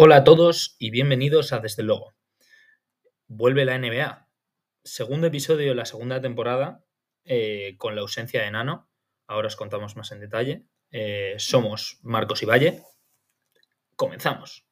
Hola a todos y bienvenidos a Desde Luego. Vuelve la NBA. Segundo episodio de la segunda temporada eh, con la ausencia de Nano. Ahora os contamos más en detalle. Eh, somos Marcos y Valle. Comenzamos.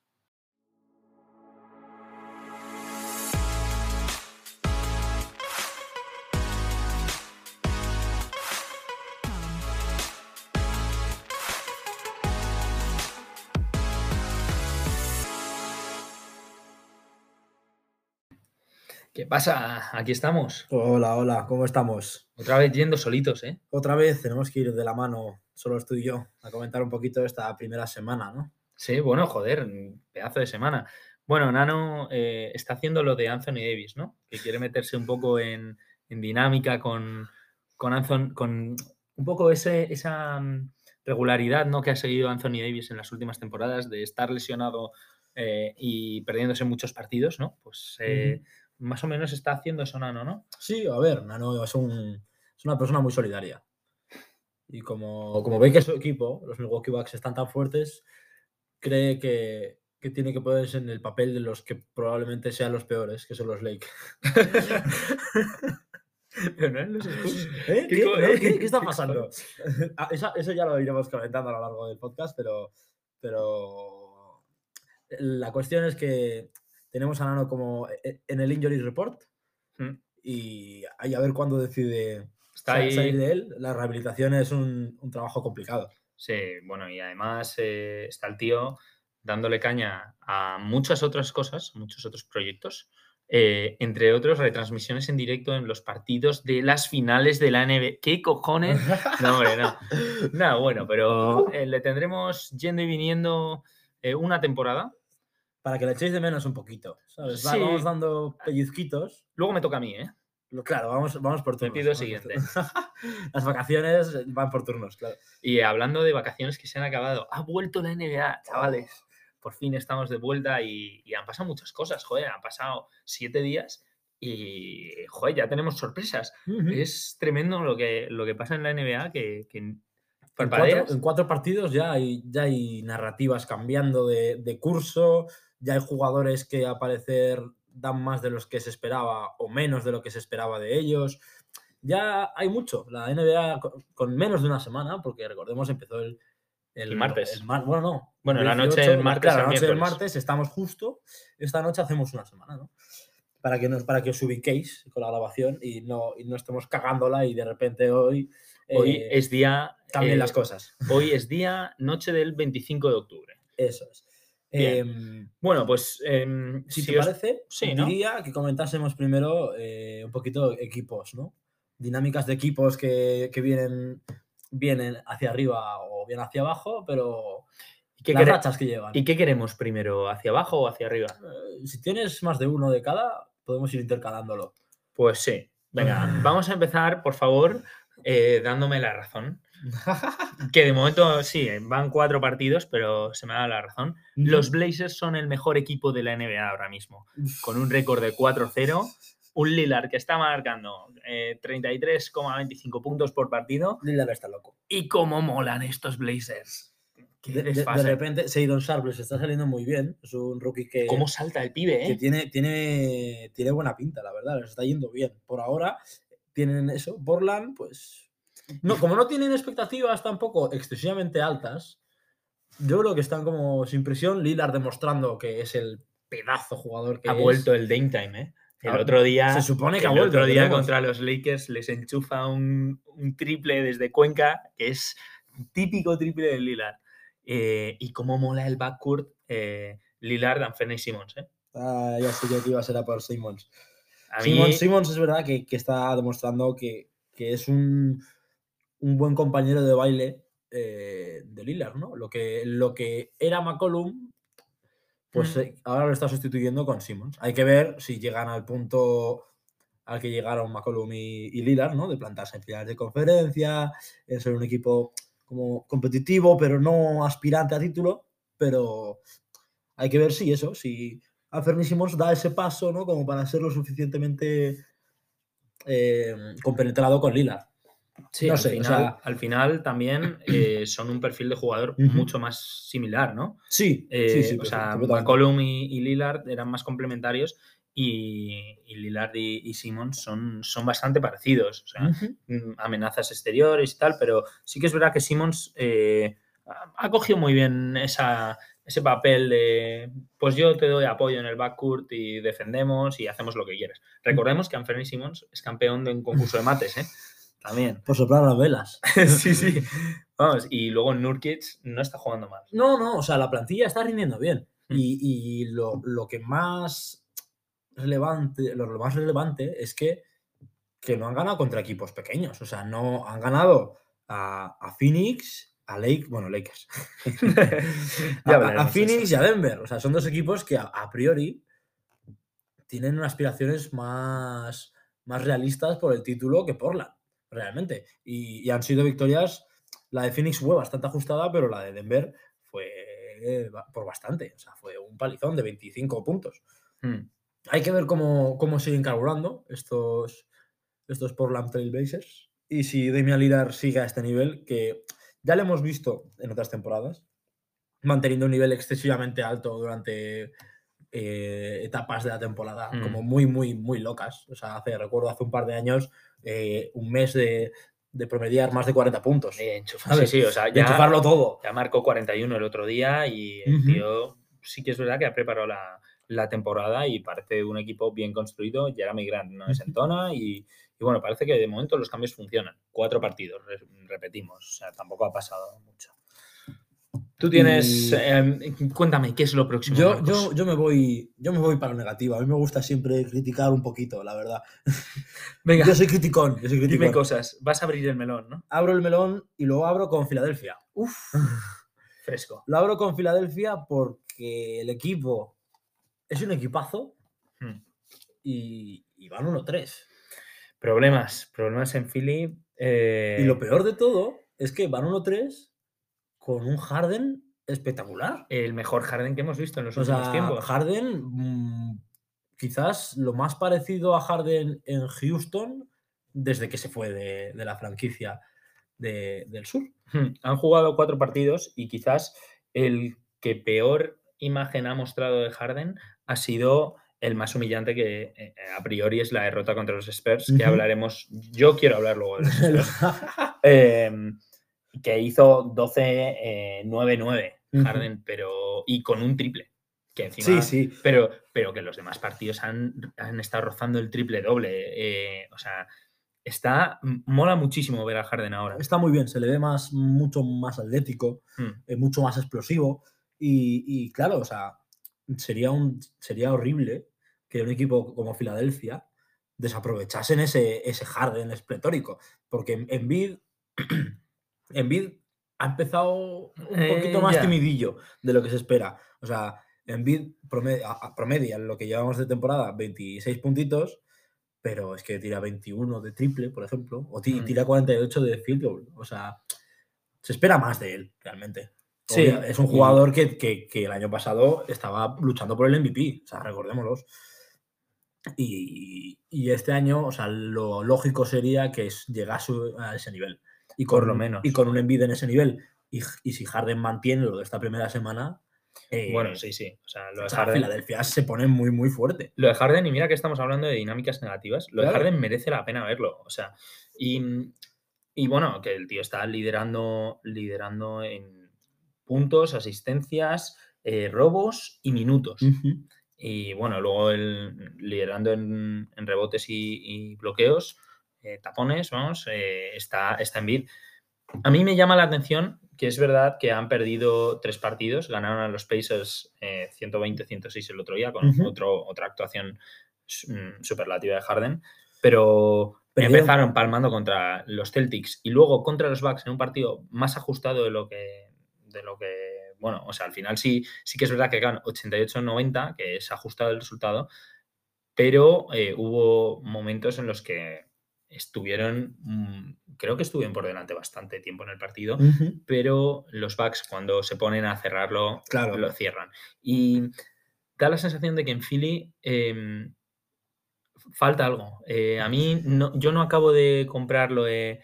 ¿Qué pasa? Aquí estamos. Hola, hola, ¿cómo estamos? Otra vez yendo solitos, ¿eh? Otra vez tenemos que ir de la mano, solo tú y yo, a comentar un poquito esta primera semana, ¿no? Sí, bueno, joder, pedazo de semana. Bueno, Nano eh, está haciendo lo de Anthony Davis, ¿no? Que quiere meterse un poco en, en dinámica con, con, Anthony, con un poco ese, esa mm, regularidad ¿no? que ha seguido Anthony Davis en las últimas temporadas de estar lesionado eh, y perdiéndose muchos partidos, ¿no? Pues eh, más o menos está haciendo eso Nano, ¿no? Sí, a ver, Nano es, un, es una persona muy solidaria. Y como, como ve que su equipo, los Milwaukee Bucks, están tan fuertes, cree que, que tiene que ponerse en el papel de los que probablemente sean los peores, que son los Lakers. Pero no eran los. ¿Eh? ¿Qué ¿Qué, co-. ¿Qué- qué está ¿Qué pasando? Ah, eso, eso ya lo iremos comentando a lo largo del podcast, pero, pero la cuestión es que tenemos a Nano como e- en el Injury Report Mm. y ahí a ver cuándo decide Está sa- ahí. salir de él. La rehabilitación es un, un trabajo complicado. Sí, bueno, y además eh, está el tío dándole caña a muchas otras cosas, muchos otros proyectos, eh, entre otros retransmisiones en directo en los partidos de las finales de la NBA. ¿Qué cojones? No, hombre, no. No, bueno, pero eh, le tendremos yendo y viniendo eh, una temporada. Para que le echéis de menos un poquito. ¿sabes? Va- Sí. Vamos dando pellizquitos. Luego me toca a mí, ¿eh? Claro, vamos, vamos por turnos. pido vamos por siguiente. Las vacaciones van por turnos, claro. Y hablando de vacaciones que se han acabado, ha vuelto la NBA, chavales. Por fin estamos de vuelta y, y han pasado muchas cosas, joder, han pasado siete días y, joder, ya tenemos sorpresas. Ujú. Es tremendo lo que, lo que pasa en la NBA que, que En cuatro, en cuatro partidos ya hay, ya hay narrativas cambiando de, de curso, ya hay jugadores que al parecer dan más de los que se esperaba o menos de lo que se esperaba de ellos. Ya hay mucho. La NBA co- con, menos de una semana, porque recordemos empezó el, El martes. mar- bueno, no. Bueno, la noche 18, del martes Claro, la noche del martes estamos justo. Esta noche hacemos una semana, ¿no? Para que, nos, para que os ubiquéis con la grabación y no, y no estemos cagándola y de repente hoy. Hoy eh, es día. cambien eh, las cosas. Hoy es día, noche del 25 de octubre. Eso es. Bien. Em, Bueno, pues. em, si, te parece, sí, ¿no? diría que comentásemos primero eh, un poquito equipos, ¿no? Dinámicas de equipos que, que vienen, vienen hacia arriba o bien hacia abajo, pero ¿y qué, las rachas que llevan. ¿Y qué queremos primero? ¿Hacia abajo o hacia arriba? Eh, si tienes más de uno de cada, podemos ir intercalándolo. Pues sí. Venga, vamos a empezar, por favor, eh, dándome la razón. Que de momento sí, van cuatro partidos, pero se me da la razón. Los Blazers son el mejor equipo de la NBA ahora mismo, con un récord de 4-0. Un Lillard que está marcando eh, 33,25 puntos por partido. Lillard está loco. ¿Y cómo molan estos Blazers? De, de- de repente, Seydon Sharp les está saliendo muy bien. Es un rookie que, ¿Cómo salta el pibe, que eh? tiene, tiene, tiene buena pinta, la verdad. Les está yendo bien. Por ahora tienen eso. Portland, pues. No, como no tienen expectativas tampoco excesivamente altas, yo creo que están como sin presión. Lillard demostrando que es el pedazo jugador que Ha es. vuelto el Dame Time, ¿eh? El Ah, otro día. se supone que ha el vuelto, otro día contra los Lakers les enchufa un, un triple desde Cuenca, que es típico triple de Lillard. Eh, y cómo mola el backcourt eh, Lillard, Anthony Simmons. ¿eh? Ah, ya sé yo que iba a ser a por Simmons. A mí, Simmons, Simmons es verdad que, que está demostrando que, que es un, un buen compañero de baile eh, de Lillard, ¿no? Lo que, lo que era McCollum, pues Mm. eh, ahora lo está sustituyendo con Simmons. Hay que ver si llegan al punto al que llegaron McCollum y, y Lillard, ¿no? De plantarse en finales de conferencia, en ser un equipo como competitivo, pero no aspirante a título. Pero hay que ver si eso, si Anthony Simmons da ese paso, ¿no? Como para ser lo suficientemente eh, compenetrado con Lillard. Sí, No al, sé, o final, sea- al final también eh, son un perfil de jugador Ujú. mucho más similar, ¿no? Sí, Eh, sí, sí. o sea. McCollum y, y Lillard eran más complementarios y, y Lillard y, y Simmons son, son bastante parecidos. O sea, Ujú. mm, amenazas exteriores y tal, pero sí que es verdad que Simmons eh, ha ha cogido muy bien esa, ese papel de, pues yo te doy apoyo en el backcourt y defendemos y hacemos lo que quieras. Recordemos que Anthony Simmons es campeón de un concurso de mates, ¿eh? También. Por soplar las velas. sí, sí. Vamos, y luego Nurkic no está jugando mal. No, no, o sea, la plantilla está rindiendo bien. Mm. Y, y lo, lo que más relevante, lo, lo más relevante es que, que no han ganado contra equipos pequeños. O sea, no han ganado a, a Phoenix, a Lake, bueno, Lakers. a, Phoenix eso. y a Denver. O sea, son dos equipos que a, a priori tienen unas aspiraciones más, más realistas por el título que Portland, realmente. Y, y han sido victorias. La de Phoenix fue bastante ajustada, pero la de Denver fue eh, por bastante. O sea, fue un palizón de 25 puntos. Mm. Hay que ver cómo, cómo siguen carburando estos, estos Portland Trailblazers. Y si Damian Lillard sigue a este nivel, que ya lo hemos visto en otras temporadas, manteniendo un nivel excesivamente alto durante eh, etapas de la temporada, Mm. como muy, muy, muy locas. O sea, hace, recuerdo hace un par de años, eh, un mes de, de promediar más de 40 puntos. De enchufar, ¿sabes? sí, sí, o sea, De ya, enchufarlo todo. ya marcó 41 el otro día y el tío sí que es verdad que ha preparado la, la temporada y parece un equipo bien construido. Jeremy Grant no desentona y, y bueno, parece que de momento los cambios funcionan. Cuatro partidos, re- repetimos, o sea, tampoco ha pasado mucho. Tú tienes, Y- em, cuéntame, ¿qué es lo próximo? Yo, yo, yo, me voy, yo me voy para lo negativo. A mí me gusta siempre criticar un poquito, la verdad. Venga, Yo soy criticón. Yo soy dime criticón. cosas. Vas a abrir el melón, ¿no? Abro el melón y lo abro con Filadelfia. Uf, fresco. Lo abro con Filadelfia porque el equipo es un equipazo Hmm. y, y van 1-3. Problemas, problemas en Philly. eh, Y lo peor de todo es que van 1-3 con un Harden espectacular. el mejor Harden que hemos visto en los O últimos sea, tiempos. Harden, mm, quizás lo más parecido a Harden en Houston desde que se fue de, de la franquicia de- del sur. Hmm, Han jugado cuatro partidos y quizás el que peor imagen ha mostrado de Harden ha sido el más humillante que eh, a priori es la derrota contra los Spurs, que hablaremos, yo quiero hablar luego de los Spurs, em, que hizo 12-9-9 Ujú. Harden, pero y con un triple, que encima sí, sí. pero, pero que los demás partidos han, han estado rozando el triple doble. eh, o sea, está. Mola muchísimo ver a Harden ahora. Está muy bien, se le ve más, mucho más atlético, eh, mucho más explosivo. Y, y claro, o sea, sería, un, sería horrible que un equipo como Filadelfia desaprovechasen ese, ese Harden espletórico. Porque Embiid, Embiid ha empezado un Eh, poquito más ya. timidillo de lo que se espera. O sea, Embiid promedia, promedia lo que llevamos de temporada 26 puntitos, pero es que tira 21 de triple, por ejemplo, o Mm. tira 48 de field goal. O sea, se espera más de él, realmente. Sí, es un jugador que, que- que el año pasado estaba luchando por el MVP, o sea, recordémoslo. Y, y este año, o sea, lo lógico sería que llegase a ese nivel. Y con, Por lo menos. Y con un Embiid en ese nivel. Y, y si Harden mantiene lo de esta primera semana, eh, Bueno, sí, sí. O sea, lo de Harden. Filadelfia se pone muy, muy fuerte. Lo de Harden, y mira que estamos hablando de dinámicas negativas, lo de. Harden merece la pena verlo. O sea, y, y bueno, que el tío está liderando, liderando en puntos, asistencias, eh, robos y minutos. Y bueno, luego el, liderando en, en rebotes y, y bloqueos, eh, tapones, vamos, eh, está, está en bid. A mí me llama la atención que es verdad que han perdido tres partidos, ganaron a los Pacers eh, 120-106 el otro día con Ujú. otro, otra actuación mm, superlativa de Harden, pero Perdieron. empezaron palmando contra los Celtics y luego contra los Bucks en un partido más ajustado de lo que, de lo que bueno, o sea, al final sí, sí que es verdad que ganan 88-90, que es ajustado el resultado, pero eh, hubo momentos en los que estuvieron, mm, creo que estuvieron por delante bastante tiempo en el partido, pero los Bucks cuando se ponen a cerrarlo, Claro. lo cierran. Y da la sensación de que en Philly em, falta algo. Eh, a mí, no, yo no acabo de comprar lo de,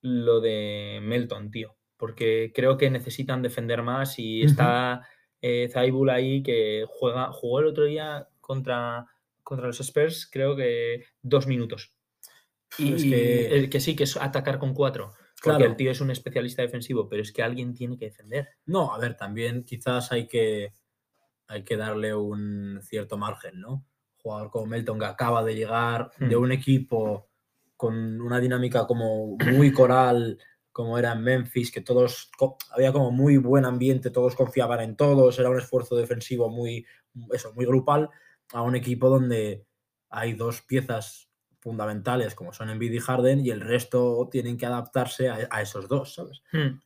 lo de Melton, tío. Porque creo que necesitan defender más y está eh, Zaibul ahí que juega, jugó el otro día contra, contra los Spurs, creo que dos minutos. Y Es que- el que sí, que es atacar con cuatro. Porque Claro. el tío es un especialista defensivo, pero es que alguien tiene que defender. No, a ver, también quizás hay que, hay que darle un cierto margen, ¿no? Jugador como Melton que acaba de llegar de Hmm. un equipo con una dinámica como muy coral, como era en Memphis, que todos había como muy buen ambiente, todos confiaban en todos, era un esfuerzo defensivo muy, eso, muy grupal, a un equipo donde hay dos piezas fundamentales como son Embiid y Harden y el resto tienen que adaptarse a, a esos dos, ¿sabes? Hmm.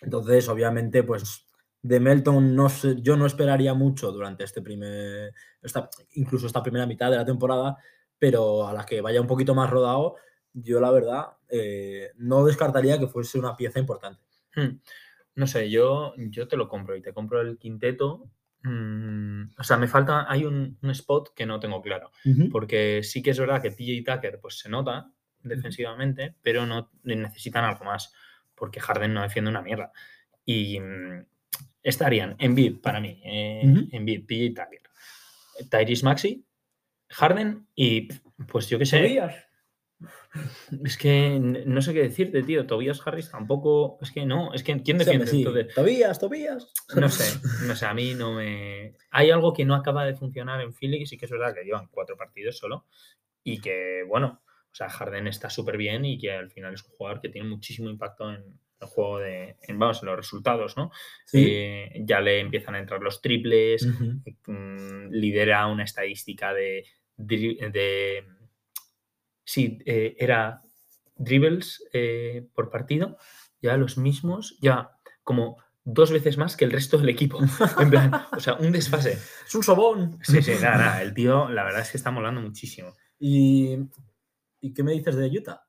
Entonces, obviamente, pues de Melton no sé, yo no esperaría mucho durante este primer, esta, incluso esta primera mitad de la temporada, pero a la que vaya un poquito más rodado, yo la verdad eh, no descartaría que fuese una pieza importante. Hmm. No sé, yo, yo te lo compro y te compro el quinteto. Mm, o sea, me falta, hay un, un spot que no tengo claro. Porque sí que es verdad que PJ Tucker pues, se nota defensivamente, pero no necesitan algo más. Porque Harden no defiende una mierda. Y mm, estarían Embiid para mí, eh, Ujú. Embiid, PJ Tucker, Tyrese Maxi, Harden y pues yo qué sé. Es que no sé qué decirte, tío. Tobias Harris tampoco. Es que no. Es que ¿quién Sí, defiende? sí. Entonces, Tobías, Tobías. no sé, no sé, a mí no me. Hay algo que no acaba de funcionar en Philly, y sí que es verdad que llevan cuatro partidos solo. Y que, bueno, o sea, Harden está súper bien y que al final es un jugador que tiene muchísimo impacto en el juego de. En, vamos, en los resultados, ¿no? Sí. Eh, ya le empiezan a entrar los triples, mm, lidera una estadística de. de sí, eh, era dribbles eh, por partido, ya los mismos, ya como dos veces más que el resto del equipo. En plan, o sea, un desfase. Es un sobón. Sí, sí, nada, nada. El tío, la verdad es que está molando muchísimo. ¿Y, ¿Y qué me dices de Utah?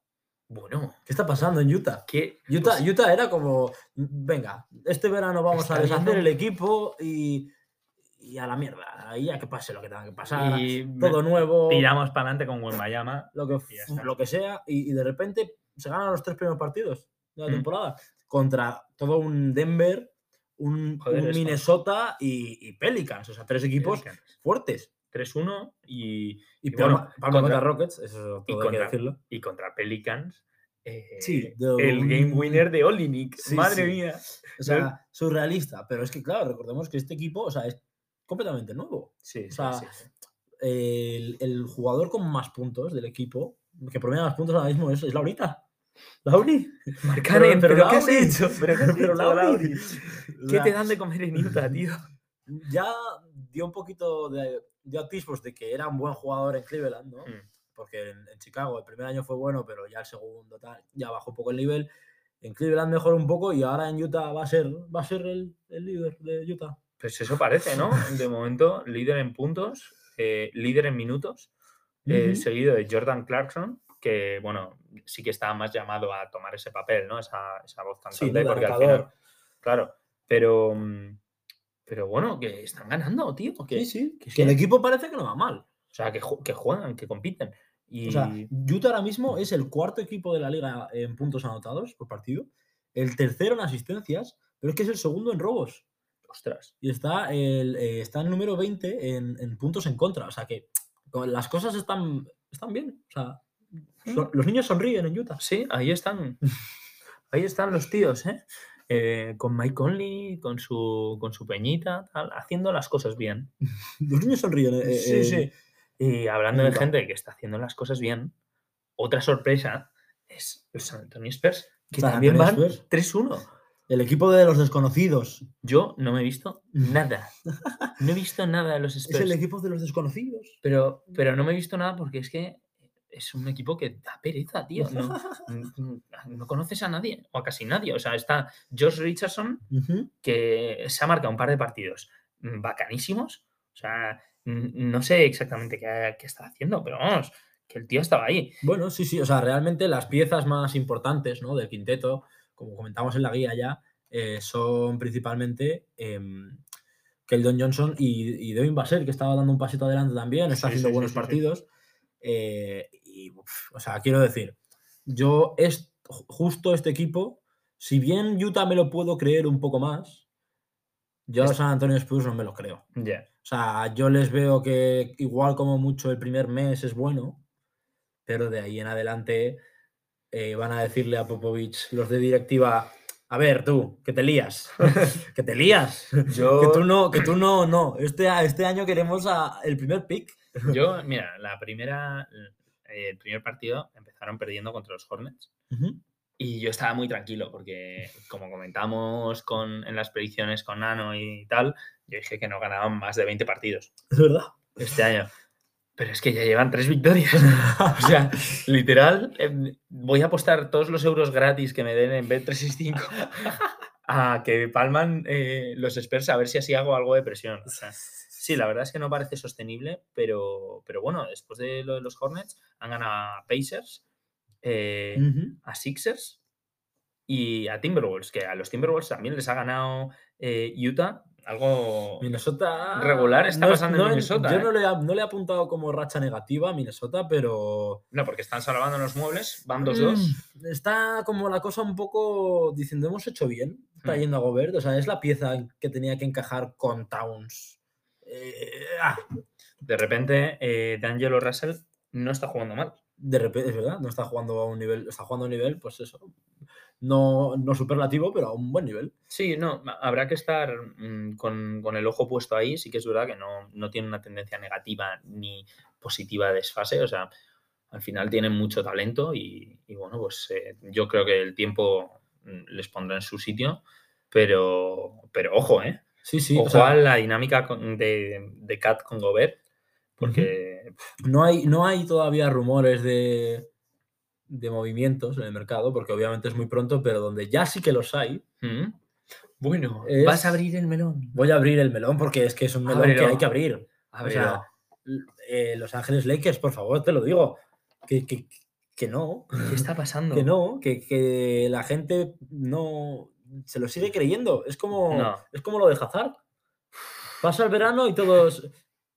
Bueno, ¿Qué está pasando en Utah? que. Utah, pues, Utah era como, venga, este verano vamos a deshacer el equipo y, y a la mierda. Ahí ya que pase lo que tenga que pasar. y todo nuevo, tiramos para adelante con Wembayama. lo que, lo que sea. Y, y de repente se ganan los tres primeros partidos de la Mm. temporada contra todo un Denver, un, Joder, un eso. Minnesota y, y Pelicans. O sea, tres equipos Pelicans. fuertes. 3-1 y, Y, Palma, bueno, contra- contra Rockets, eso y todo hay que contra- decirlo. y contra Pelicans. eh, Sí, de el game winner de Olinik. Sí, Madre sí. mía. O sea, surrealista. Pero es que, claro, recordemos que este equipo o sea, es completamente nuevo. Sí, O sea, sí, sí. el, el jugador con más puntos del equipo, que promedia más puntos ahora mismo, es, es Laurita. Lauri. Marcanen, pero pero, ¿qué has hecho? ¿Pero qué has Pero hecho, Lauri. ¿Qué te dan de comer en Utah, tío? Ya dio un poquito de, de atisbos de que era un buen jugador en Cleveland, ¿no? Mm. Porque en, en Chicago el primer año fue bueno, pero ya el segundo tal, ya bajó un poco el nivel. En Cleveland mejoró un poco y ahora en Utah va a ser, va a ser el, el líder de Utah. Pues eso parece, ¿no? De momento, líder en puntos, eh, líder en minutos, eh, seguido de Jordan Clarkson, que, bueno, sí que está más llamado a tomar ese papel, ¿no? Esa, esa voz Sí, cantante, ¿no? De porque al final, claro, pero, mm, pero bueno, que están ganando, tío. Que, Sí, sí. que Que el equipo parece que no va mal. O sea, que juegan, que compiten. Y, O sea, Utah ahora mismo es el cuarto equipo de la liga en puntos anotados por partido, el tercero en asistencias, pero es que es el segundo en robos. Ostras. Y está el, eh, está el número 20 en, en puntos en contra. O sea que las cosas están, están bien. O sea, son- los niños sonríen en Utah. Sí, ahí están. Ahí están los tíos, ¿eh? Eh, con Mike Conley, con su, con su peñita, tal, haciendo las cosas bien. Los niños sonríen. eh, Sí, eh, sí. Y hablando de gente que está haciendo las cosas bien, otra sorpresa es el San Antonio Spurs, que San también van Antonio Spurs. 3-1. El equipo de los desconocidos. Yo no me he visto nada. No he visto nada de los Es Spurs. el equipo de los desconocidos. Pero, pero no me he visto nada porque es que es un equipo que da pereza, tío. No, no conoces a nadie, o a casi nadie. O sea, está Josh Richardson, que se ha marcado un par de partidos bacanísimos. O sea, no sé exactamente qué, qué está haciendo, pero vamos, que el tío estaba ahí. Bueno, sí, sí. O sea, realmente las piezas más importantes ¿no? del quinteto, como comentamos en la guía ya, eh, son principalmente em, Keldon Johnson y, y Devin Vassell, que estaba dando un pasito adelante también, está Sí, haciendo sí, buenos sí, partidos. eh, y, uf, o sea, quiero decir, yo, es, ju- justo este equipo, si bien Utah me lo puedo creer un poco más, yo a los San Antonio Spurs no me lo creo. Ya. O sea, yo les veo que igual como mucho el primer mes es bueno, pero de ahí en adelante eh, van a decirle a Popovich los de directiva, a ver tú, que te lías, que te lías, Yo- que tú no, que tú no, no, este, este año queremos a- el primer pick. Yo, mira, la primera, eh, el primer partido empezaron perdiendo contra los Hornets. Y yo estaba muy tranquilo porque, como comentamos con, en las predicciones con Nano y tal, yo dije que no ganaban más de 20 partidos Es verdad. este año. Pero es que ya llevan tres victorias. O sea, literal, em, voy a apostar todos los euros gratis que me den en Bet365 a que palman eh, los Spurs a ver si así hago algo de presión. O sea, sí, la verdad es que no parece sostenible, pero, pero bueno, después de lo de los Hornets han ganado a Pacers, eh, a Sixers y a Timberwolves, que a los Timberwolves también les ha ganado eh, Utah, algo... Minnesota. Regular está no pasando en no Minnesota, Yo ¿eh? no, le, he- no le he apuntado como racha negativa a Minnesota, pero. No, porque están salvando los muebles, van 2-2. Mm, Está como la cosa un poco diciendo, hemos hecho bien Mm. trayendo a Gobert. O sea, es la pieza que tenía que encajar con Towns. Eh, ah, De repente, eh, D'Angelo Russell no está jugando mal. de repente, es verdad, no está jugando a un nivel, está jugando a un nivel, pues eso. No, no superlativo, pero a un buen nivel. Sí, no, habrá que estar mm, con, con el ojo puesto ahí. Sí que es verdad que no, no tiene una tendencia negativa ni positiva de desfase. O sea, al final tienen mucho talento y, y bueno, pues eh, yo creo que el tiempo mm, les pondrá en su sitio. Pero, pero ojo, ¿eh? Sí, sí. ojo o sea, a la dinámica de, de Cat con Gobert. Porque no, hay, no hay todavía rumores de, de movimientos en el mercado, porque obviamente es muy pronto, pero donde ya sí que los hay, mm, bueno, Es- vas a abrir el melón. voy a abrir el melón porque es que es un melón que hay que abrir. O sea, eh, Los Ángeles Lakers, por favor, te lo digo. Que, que, que no, ¿Qué está pasando? que no, que, que la gente no se lo sigue creyendo. Es como, No. es como lo de Hazard. Pasa el verano y todos.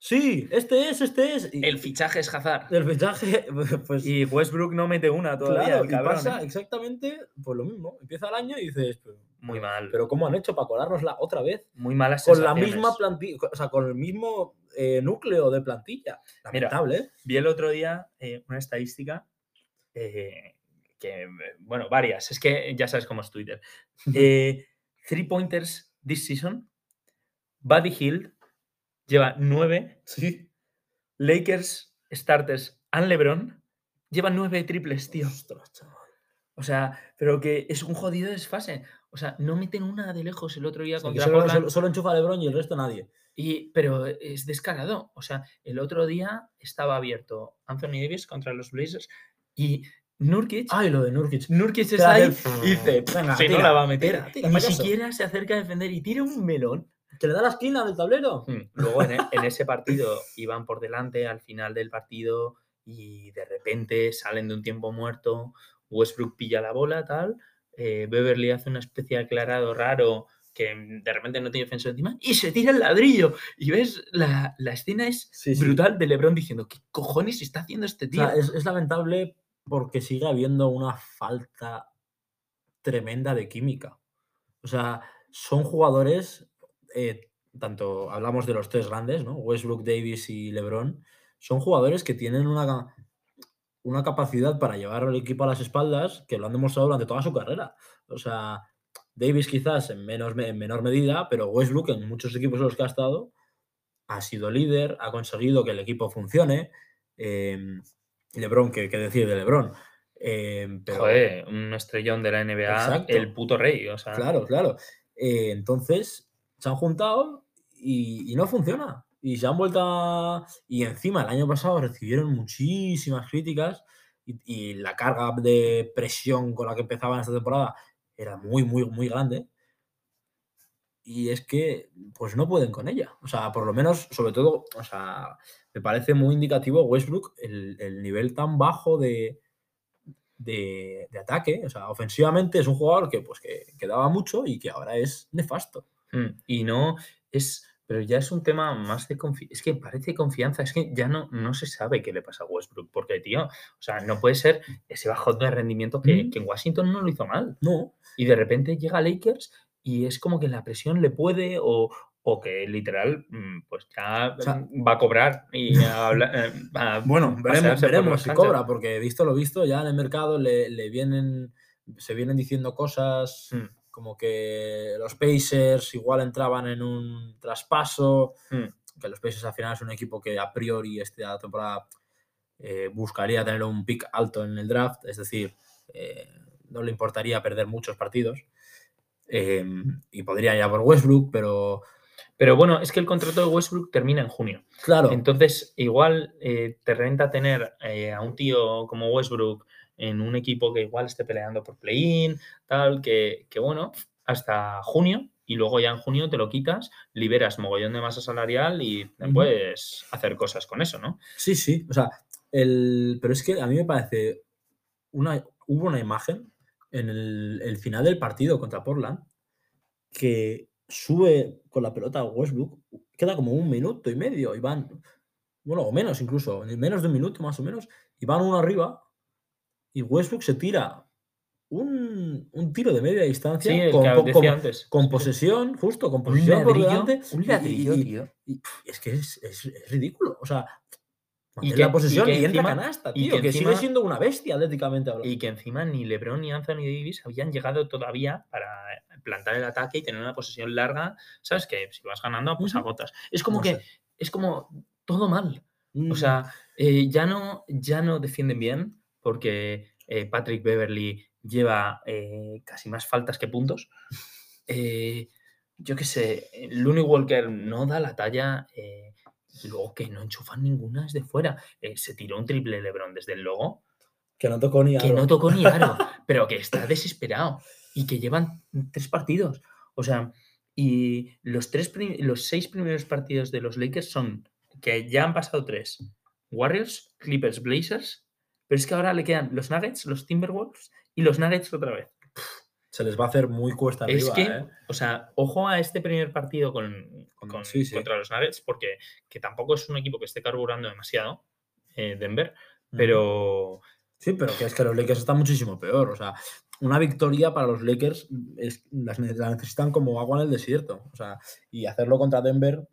Sí, este es, este es. Y El fichaje es Hazard. el fichaje, pues. Y Westbrook no mete una todavía, claro, el y pasa ¿eh? exactamente pues lo mismo. Empieza el año y dices, Muy mal. pero ¿cómo han hecho para colárnosla otra vez? muy malas Con la misma plantilla, o sea, con el mismo eh, núcleo de plantilla. Lamentable, ¿eh? Vi el otro día eh, una estadística que, bueno, varias. Es que ya sabes cómo es Twitter. Three pointers this season. Buddy Hield lleva nueve. Sí. Lakers starters and LeBron llevan nueve triples, tío. Ostras, chaval. O sea, pero que es un jodido desfase. O sea, no meten una de lejos el otro día O sea, que contra solo, solo- solo enchufa a LeBron y el resto nadie. Y, pero es descarado. O sea, el otro día estaba abierto Anthony Davis contra los Blazers y Nurkic. Ay, lo de Nurkic. Nurkic está ahí y dice, si no la va a meter. tira, tira, Ni payaso. siquiera se acerca a defender y tira un melón. Que le da la esquina del tablero. Hmm, Luego en, e- en ese partido iban por delante al final del partido y de repente salen de un tiempo muerto. Westbrook pilla la bola, tal. eh, Beverly hace una especie de aclarado raro que mm, de repente no tiene defensor encima y se tira el ladrillo. Y ves, la, la escena es Sí, sí. brutal de LeBron diciendo, ¿qué cojones está haciendo este O tío? sea, es, es lamentable porque sigue habiendo una falta tremenda de química. O sea, son jugadores, eh, tanto hablamos de los tres grandes, ¿no? Westbrook, Davis y LeBron, son jugadores que tienen una, una capacidad para llevar al equipo a las espaldas que lo han demostrado durante toda su carrera. O sea, Davis quizás en, menos, me- en menor medida, pero Westbrook en muchos equipos en los que ha estado ha sido líder, ha conseguido que el equipo funcione. em, LeBron, ¿qué, qué decir de LeBron? Em, pero, Joder, un estrellón de la NBA, Exacto. el puto rey. O sea, Claro, claro. Eh, entonces, se han juntado y, no funciona. Y se han vuelto a... Y encima, el año pasado recibieron muchísimas críticas y, la carga de presión con la que empezaban esta temporada era muy, muy, muy grande. Y es que, pues no pueden con ella. O sea, por lo menos, sobre todo, o sea, me parece muy indicativo Westbrook el, el nivel tan bajo de, de, ataque. O sea, ofensivamente es un jugador que, pues, que, mucho y que ahora es nefasto. Mm, Y no es Pero ya es un tema más de confianza. Es que parece confianza. Es que ya no, no se sabe qué le pasa a Westbrook. Porque, tío, o sea, no puede ser ese bajón de rendimiento que, Mm. que en Washington no lo hizo mal. No, Y de repente llega a Lakers y es como que la presión le puede o, o que literal, mm, pues ya O sea- mm, va a cobrar y a eh, a Bueno, veremos, veremos si canchas. cobra, porque visto lo visto, ya en el mercado le, le vienen, se vienen diciendo cosas Mm, como que los Pacers igual entraban en un traspaso, mm. que los Pacers al final es un equipo que a priori esta temporada eh, buscaría tener un pick alto en el draft, es decir, eh, no le importaría perder muchos partidos. eh, y podría ir a por Westbrook, pero Pero bueno, es que el contrato de Westbrook termina en junio. claro, Entonces, igual eh, te renta tener eh, a un tío como Westbrook en un equipo que igual esté peleando por play-in, tal, que, que bueno, hasta junio, y luego ya en junio te lo quitas, liberas mogollón de masa salarial y puedes hacer cosas con eso, ¿no? Sí, sí. O sea, el, pero es que a mí me parece. Una, hubo una imagen en el, el final del partido contra Portland que sube con la pelota a Westbrook. Queda como un minuto y medio y van. Bueno, o menos incluso, en menos de un minuto más o menos. Y van uno arriba. Y Westbrook se tira un, un tiro de media distancia Sí, con, antes. posesión, justo, con Un posesión por ladrillo, delante. un y- ladrillo, y- tío. y, es que es, es- es ridículo. O sea, Y que- la posesión y, que entra canasta, y tío. que Que, sigue siendo una bestia atléticamente hablando. Y que encima ni LeBron ni Anthony Davis habían llegado todavía para plantar el ataque y tener una posesión larga. ¿Sabes? Que si vas ganando, pues agotas. Es como No que sé. es como todo mal. O Mm, sea, eh, ya, no, ya no defienden bien porque eh, Patrick Beverly lleva eh, casi más faltas que puntos. Eh, yo qué sé, Looney Walker no da la talla. y luego que no enchufan ninguna desde fuera. Se tiró un triple LeBron desde el logo que no tocó ni que aro. no tocó ni aro, pero que está desesperado y que llevan tres partidos. O sea, y los, tres los seis primeros partidos de los Lakers son que ya han pasado tres: Warriors, Clippers, Blazers, pero es que ahora le quedan los Nuggets, los Timberwolves y los Nuggets otra vez. Se les va a hacer muy cuesta es arriba, que, ¿eh? o sea, ojo a este primer partido con, Con- con- sí, sí. contra los Nuggets, porque que tampoco es un equipo que esté carburando demasiado, eh, Denver, pero. Sí, pero que es que los Lakers están muchísimo peor. O sea, una victoria para los Lakers es, las la necesitan como agua en el desierto. O sea, y hacerlo contra Denver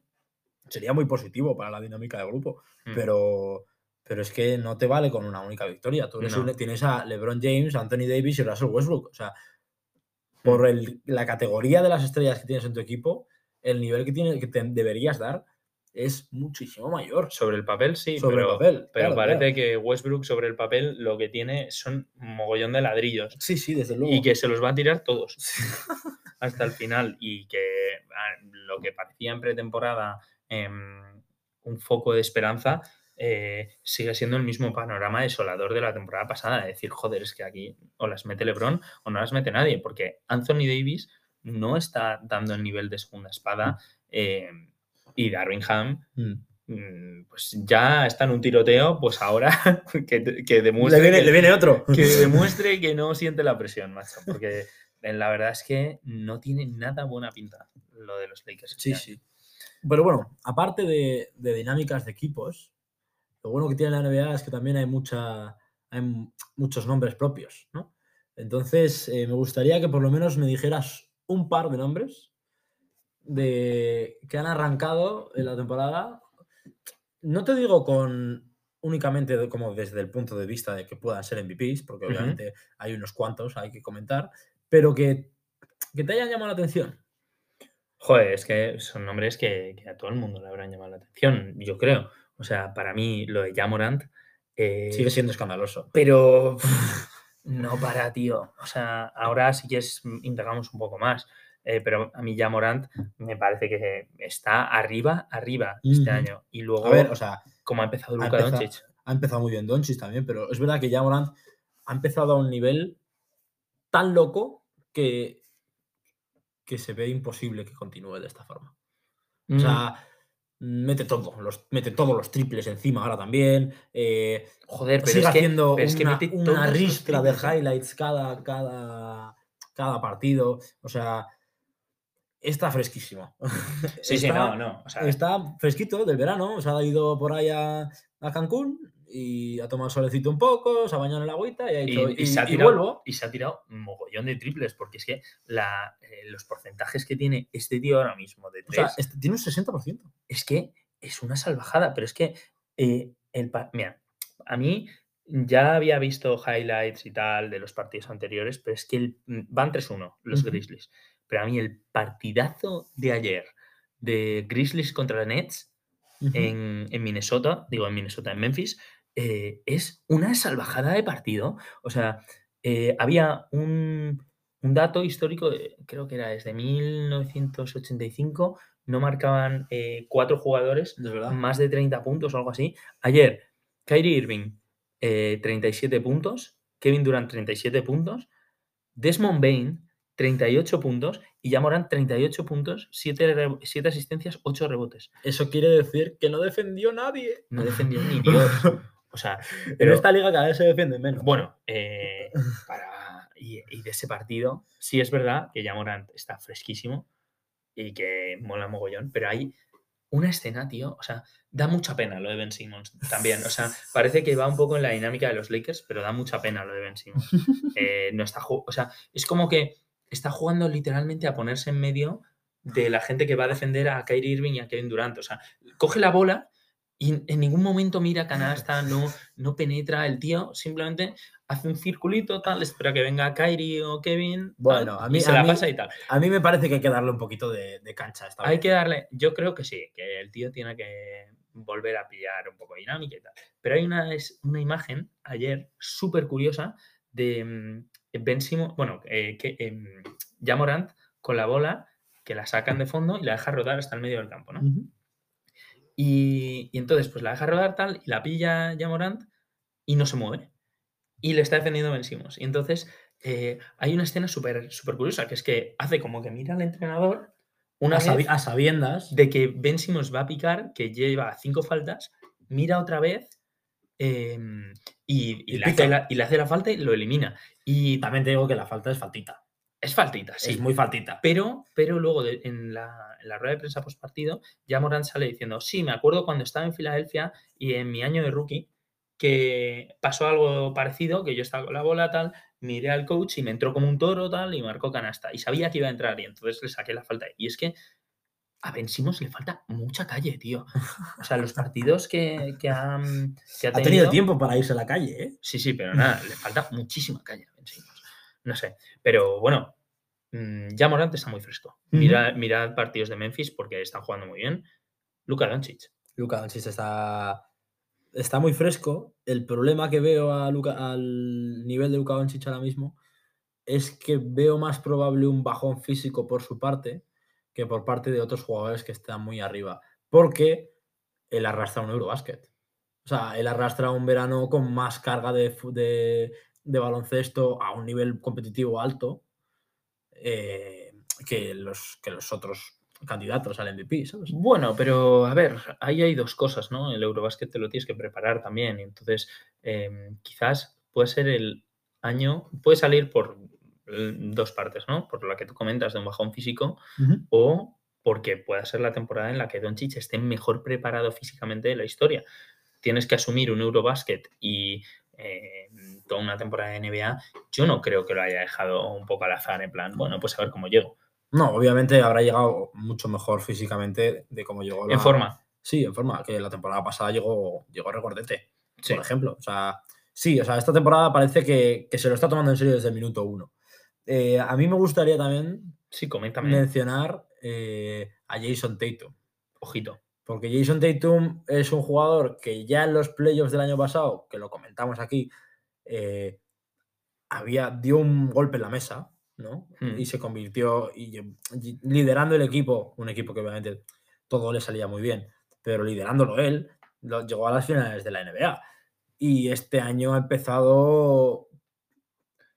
sería muy positivo para la dinámica del grupo. mm, Pero, pero es que no te vale con una única victoria. Tú eres No. un- tienes a LeBron James, Anthony Davis y Russell Westbrook. O sea, por el- la categoría de las estrellas que tienes en tu equipo, el nivel que, tiene, que te deberías dar es muchísimo mayor Sobre el papel sí, sobre pero, el papel. pero claro, parece claro. que Westbrook sobre el papel lo que tiene son un mogollón de ladrillos Sí, sí, desde luego. y que se los va a tirar todos hasta el final y que ah, lo que parecía en pretemporada em, un foco de esperanza eh, sigue siendo el mismo panorama desolador de la temporada pasada. Es decir, joder, es que aquí o las mete LeBron o no las mete nadie, porque Anthony Davis no está dando el nivel de segunda espada em, y Darwin Ham Mm. mm, pues ya está en un tiroteo, pues ahora que, que Le demuestre viene, que, le viene otro. que demuestre que no siente la presión, macho, porque eh, la verdad es que no tiene nada buena pinta lo de los Lakers. Sí, este año. sí. Pero bueno, aparte de, de dinámicas de equipos, lo bueno que tiene la NBA es que también hay, mucha, hay muchos nombres propios, ¿no? Entonces, eh, me gustaría que por lo menos me dijeras un par de nombres de que han arrancado en la temporada. No te digo con únicamente de- como desde el punto de vista de que puedan ser MVPs, porque obviamente hay unos cuantos, hay que comentar, pero que, que te hayan llamado la atención. Joder, es que son nombres que, que a todo el mundo le habrán llamado la atención, yo creo. O sea, para mí lo de Jamorant. eh, Sigue siendo escandaloso. Pero no para, tío. O sea, ahora si quieres mm, indagamos un poco más. Eh, pero a mí ya Morant me parece que está arriba, arriba este año. Y luego, A ver, o sea, como ha empezado Luka Doncic. ha empezado muy bien Doncic también, pero es verdad que ya Morant ha empezado a un nivel tan loco que, que se ve imposible que continúe de esta forma. O sea, mete todo, los, mete todos los triples encima ahora también. eh, joder, pero sigue es que, haciendo pero es que una, mete una ristra de ¿eh? highlights cada, cada, cada partido. O sea, está fresquísimo. Sí, sí, no, no. O sea, Está fresquito del verano, se ha ido por ahí a, a Cancún y ha tomado solecito un poco, se ha bañado en el agüita y ha y, dicho, y y, se ha y tirado, vuelvo. y se ha tirado un mogollón de triples, porque es que la, eh, los porcentajes que tiene este tío ahora mismo de O tres sea, este- tiene un 60%. es que es una salvajada, pero es que eh, el mira, a mí ya había visto highlights y tal de los partidos anteriores, pero es que el- mm, van 3-1 los. Grizzlies. Pero a mí el partidazo de ayer de Grizzlies contra Nets en, en Minnesota, digo en Minnesota, en Memphis, eh, es una salvajada de partido. O sea, eh, había un, un dato histórico, de- creo que era desde 1985, no marcaban eh, cuatro jugadores De más de 30 puntos o algo así. Ayer, Kyrie Irving, eh, 37 puntos, Kevin Durant, 37 puntos, Desmond Bain, 38 puntos, y Jamoran, 38 puntos, 7, asistencias, 8 rebotes. Eso quiere decir que no defendió nadie. No defendió ni Dios. O sea, En pero esta liga cada vez se defiende menos. bueno, eh, para, y, y de ese partido, sí es verdad que Jamorant está fresquísimo y que mola mogollón, pero hay una escena, tío, o sea, da mucha pena lo de Ben Simmons también. O sea, parece que va un poco en la dinámica de los Lakers, pero da mucha pena lo de Ben Simmons. Eh, no está, o sea, es como que está jugando literalmente a ponerse en medio de la gente que va a defender a Kyrie Irving y a Kevin Durant. O sea, coge la bola y en ningún momento mira canasta, no, no penetra el tío, simplemente hace un circulito, tal, espera que venga Kyrie o Kevin, tal, Bueno, a mí- y se a la mí- pasa y tal. A mí me parece que hay que darle un poquito de, de cancha a esta Hay vez. que darle, yo creo que sí, que el tío tiene que volver a pillar un poco de dinámica y tal. Pero hay una, es una imagen ayer súper curiosa de mm, Ben Simmons, bueno, eh, que em, Ja Morant con la bola que la sacan de fondo y la deja rodar hasta el medio del campo, ¿no? Y, y entonces, pues la deja rodar tal, y la pilla ya Morant y no se mueve. Y le está defendiendo Ben Simmons. Y entonces eh, hay una escena súper súper curiosa, que es que hace como que mira al entrenador una a, vez sabi- a sabiendas. de que Ben Simmons va a picar, que lleva cinco faltas, mira otra vez em, y, y Y le hace pica. la, y la falta y lo elimina. Y También te digo que la falta es faltita. es faltita, sí. Es muy faltita. Pero, pero luego de- en, la, en la rueda de prensa post partido, ya Morant sale diciendo, sí, me acuerdo cuando estaba en Filadelfia y en mi año de rookie, que pasó algo parecido, que yo estaba con la bola tal, miré al coach y me entró como un toro tal y marcó canasta. Y sabía que iba a entrar y entonces le saqué la falta. Y es que a Ben Simmons le falta mucha calle, tío. O sea, los partidos que, que, ha, que ha Ha tenido tiempo para irse a la calle, ¿eh? Sí, sí, pero nada, le falta muchísima calle a Ben Simmons. No sé, pero bueno, mm, ya Morant está muy fresco. Mira, mirad partidos de Memphis porque están jugando muy bien. Luka Doncic. Luka Doncic está, está muy fresco. El problema que veo a Luka- al nivel de Luka Doncic ahora mismo es que veo más probable un bajón físico por su parte que por parte de otros jugadores que están muy arriba. Porque él arrastra un Eurobasket. O sea, él arrastra un verano con más carga de, de- baloncesto a un nivel competitivo alto eh, que, los, que los otros candidatos al MVP, ¿sabes? Bueno, pero a ver, ahí hay dos cosas, ¿no? El Eurobasket te lo tienes que preparar también. Entonces, em, quizás puede ser el año, puede salir por dos partes, ¿no? Por la que tú comentas de un bajón físico o porque pueda ser la temporada en la que Doncic esté mejor preparado físicamente de la historia. Tienes que asumir un Eurobasket y eh, toda una temporada de NBA. Yo no creo que lo haya dejado un poco al azar, en plan, bueno, pues a ver cómo llego. No, obviamente habrá llegado mucho mejor físicamente de cómo llegó. En forma. Sí, en forma, que la temporada pasada llegó, llegó recordete, Sí. por ejemplo. O sea, sí, o sea, esta temporada parece que, que se lo está tomando en serio desde el minuto uno. Eh, a mí me gustaría también Sí, coméntame. mencionar eh, a Jason Tatum. Ojito. Porque Jason Tatum es un jugador que ya en los playoffs del año pasado, que lo comentamos aquí, eh, había, dio un golpe en la mesa, ¿no? Hmm. Y se convirtió y, y liderando el equipo, un equipo que obviamente todo le salía muy bien, pero liderándolo él, lo- llegó a las finales de la NBA. Y este año ha empezado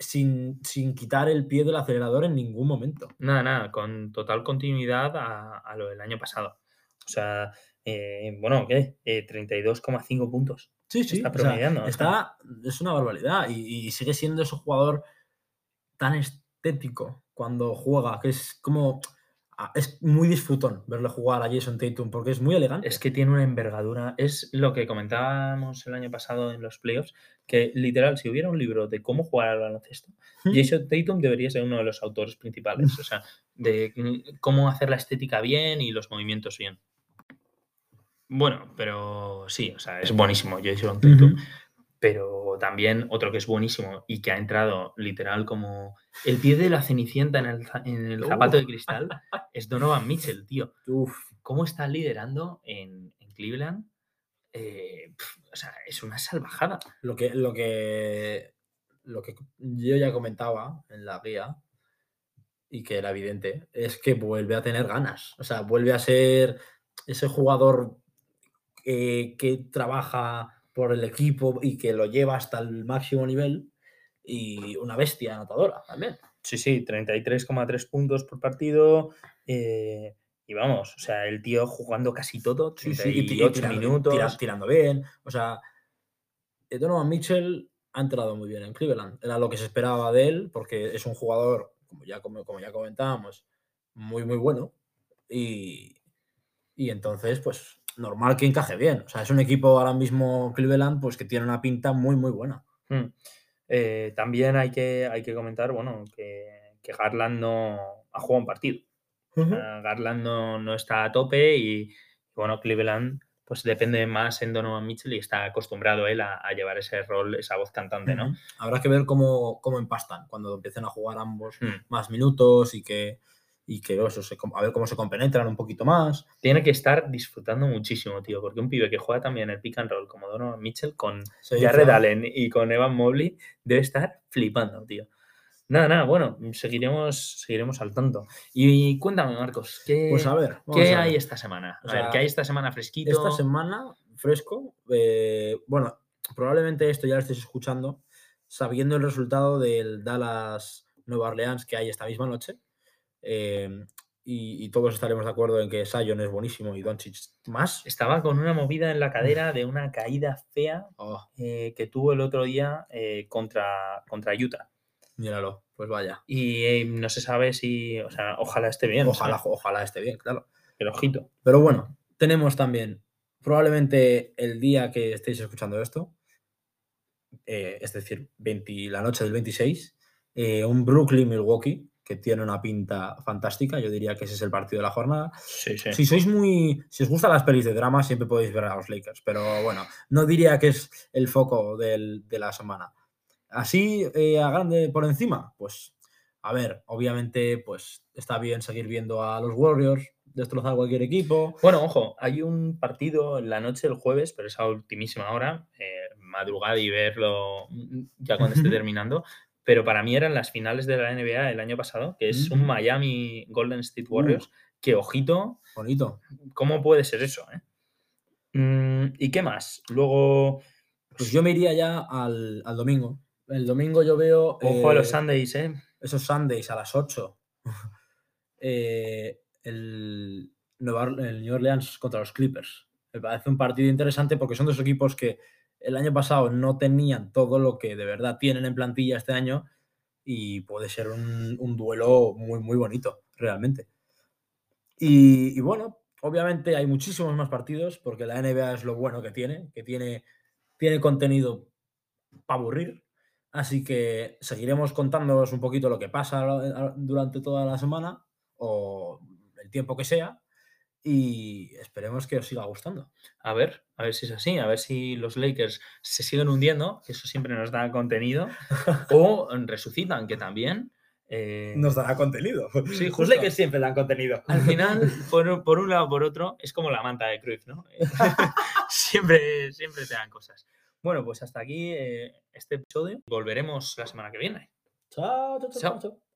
sin, sin quitar el pie del acelerador en ningún momento. Nada, nada, con total continuidad a, a lo del año pasado. O sea, eh, bueno, ¿qué? Eh, 32,5 puntos. Sí, sí, Está promediando, o sea. está, es una barbaridad y, y sigue siendo ese jugador tan estético cuando juega, que es como es muy disfrutón verle jugar a Jason Tatum porque es muy elegante. Es que tiene una envergadura. Es lo que comentábamos el año pasado en los playoffs, que literal, si hubiera un libro de cómo jugar al baloncesto, Hmm. Jason Tatum debería ser uno de los autores principales. O sea, de cómo hacer la estética bien y los movimientos bien. Bueno, pero sí, o sea, es buenísimo Jason Tatum. Ujú. Pero también otro que es buenísimo y que ha entrado literal como el pie de la cenicienta en el, za- en el zapato de cristal es Donovan Mitchell, tío. Uf, ¿Cómo está liderando en, en Cleveland? Eh, pf, o sea, es una salvajada. lo que, lo que lo que yo ya comentaba en la guía y que era evidente es que vuelve a tener ganas. O sea, vuelve a ser ese jugador que trabaja por el equipo y que lo lleva hasta el máximo nivel y una bestia anotadora también. Sí, sí, 33,3 puntos por partido. eh, y vamos, o sea, el tío jugando casi todo, Sí, sí, y ti- y 38 tirando, minutos. tira- tirando bien. O sea, Donovan Mitchell ha entrado muy bien en Cleveland. Era lo que se esperaba de él, porque es un jugador, como ya, como, como ya comentábamos, muy, muy bueno. Y, y entonces, pues, normal que encaje bien. O sea, es un equipo ahora mismo Cleveland, pues que tiene una pinta muy, muy buena. Mm. Eh, también hay que, hay que comentar, bueno, que, que Garland no ha jugado un partido. Ah, Garland no, no está a tope y, bueno, Cleveland pues depende más en Donovan Mitchell y está acostumbrado él a, a llevar ese rol, esa voz cantante, ¿no? Ujú. Habrá que ver cómo, cómo empastan cuando empiecen a jugar ambos Mm. más minutos y que, y que eso, se a ver cómo se compenetran un poquito más. Tiene que estar disfrutando muchísimo, tío, porque un pibe que juega también el pick and roll como Donovan Mitchell con Se Jared. Allen y con Evan Mobley debe estar flipando, tío. Nada, nada, bueno, seguiremos, seguiremos al tanto. Y cuéntame, Marcos, ¿qué, Pues a ver, vamos ¿qué a hay ver. esta semana? A ver, ¿qué hay esta semana fresquito? Esta semana, fresco, eh, bueno, probablemente esto ya lo estéis escuchando, sabiendo el resultado del Dallas Nueva Orleans que hay esta misma noche. Eh, y, y todos estaremos de acuerdo en que Sion es buenísimo y Doncic más. Estaba con una movida en la cadera de una caída fea Oh, eh, que tuvo el otro día eh, contra, contra Utah. míralo, pues vaya. Y eh, no se sabe si, o sea, ojalá esté bien. Ojalá, ¿sabes? ojalá esté bien, claro. Pero ojito. Pero bueno, tenemos también, probablemente el día que estéis escuchando esto, es decir, 20 la noche del 26, eh, un Brooklyn-Milwaukee que tiene una pinta fantástica. Yo diría que ese es el partido de la jornada. Sí, sí. Si sois muy. Si os gustan las pelis de drama, siempre podéis ver a los Lakers. Pero bueno, no diría que es el foco del- de la semana. Así, eh, a grande por encima, pues. A ver, obviamente, pues está bien seguir viendo a los Warriors destrozar cualquier equipo. Bueno, ojo, hay un partido en la noche del jueves, pero es a ultimísima hora, eh, madrugar y verlo ya cuando esté terminando. Pero para mí eran las finales de la NBA el año pasado, que es un Mm. Miami Golden State Uh. Warriors, que ojito, Bonito. ¿cómo puede ser eso? eh? Mm, ¿Y qué más? Luego, Pues yo me iría ya al, al domingo. El domingo yo veo. ojo a los eh, Sundays, ¿eh? esos Sundays a las 8. eh, el, Nueva el New Orleans contra los Clippers. Me parece un partido interesante porque son dos equipos que el año pasado no tenían todo lo que de verdad tienen en plantilla este año y puede ser un, duelo muy, muy bonito, realmente. Y, y bueno, obviamente hay muchísimos más partidos porque la NBA es lo bueno que tiene, que tiene, tiene contenido para aburrir. Así que seguiremos contándoos un poquito lo que pasa durante toda la semana o el tiempo que sea y esperemos que os siga gustando. A ver, a ver si es así, a ver si los Lakers se siguen hundiendo, que eso siempre nos da contenido, o resucitan, que también. eh, dará contenido. Sí, Los justo. Lakers siempre dan contenido. Al final, por, por un lado o por otro, es como la manta de Cruyff, ¿no? Eh, siempre, siempre te dan cosas. Bueno, pues hasta aquí eh, este episodio. Volveremos la semana que viene. Chao, chao, chao, Chao. chao.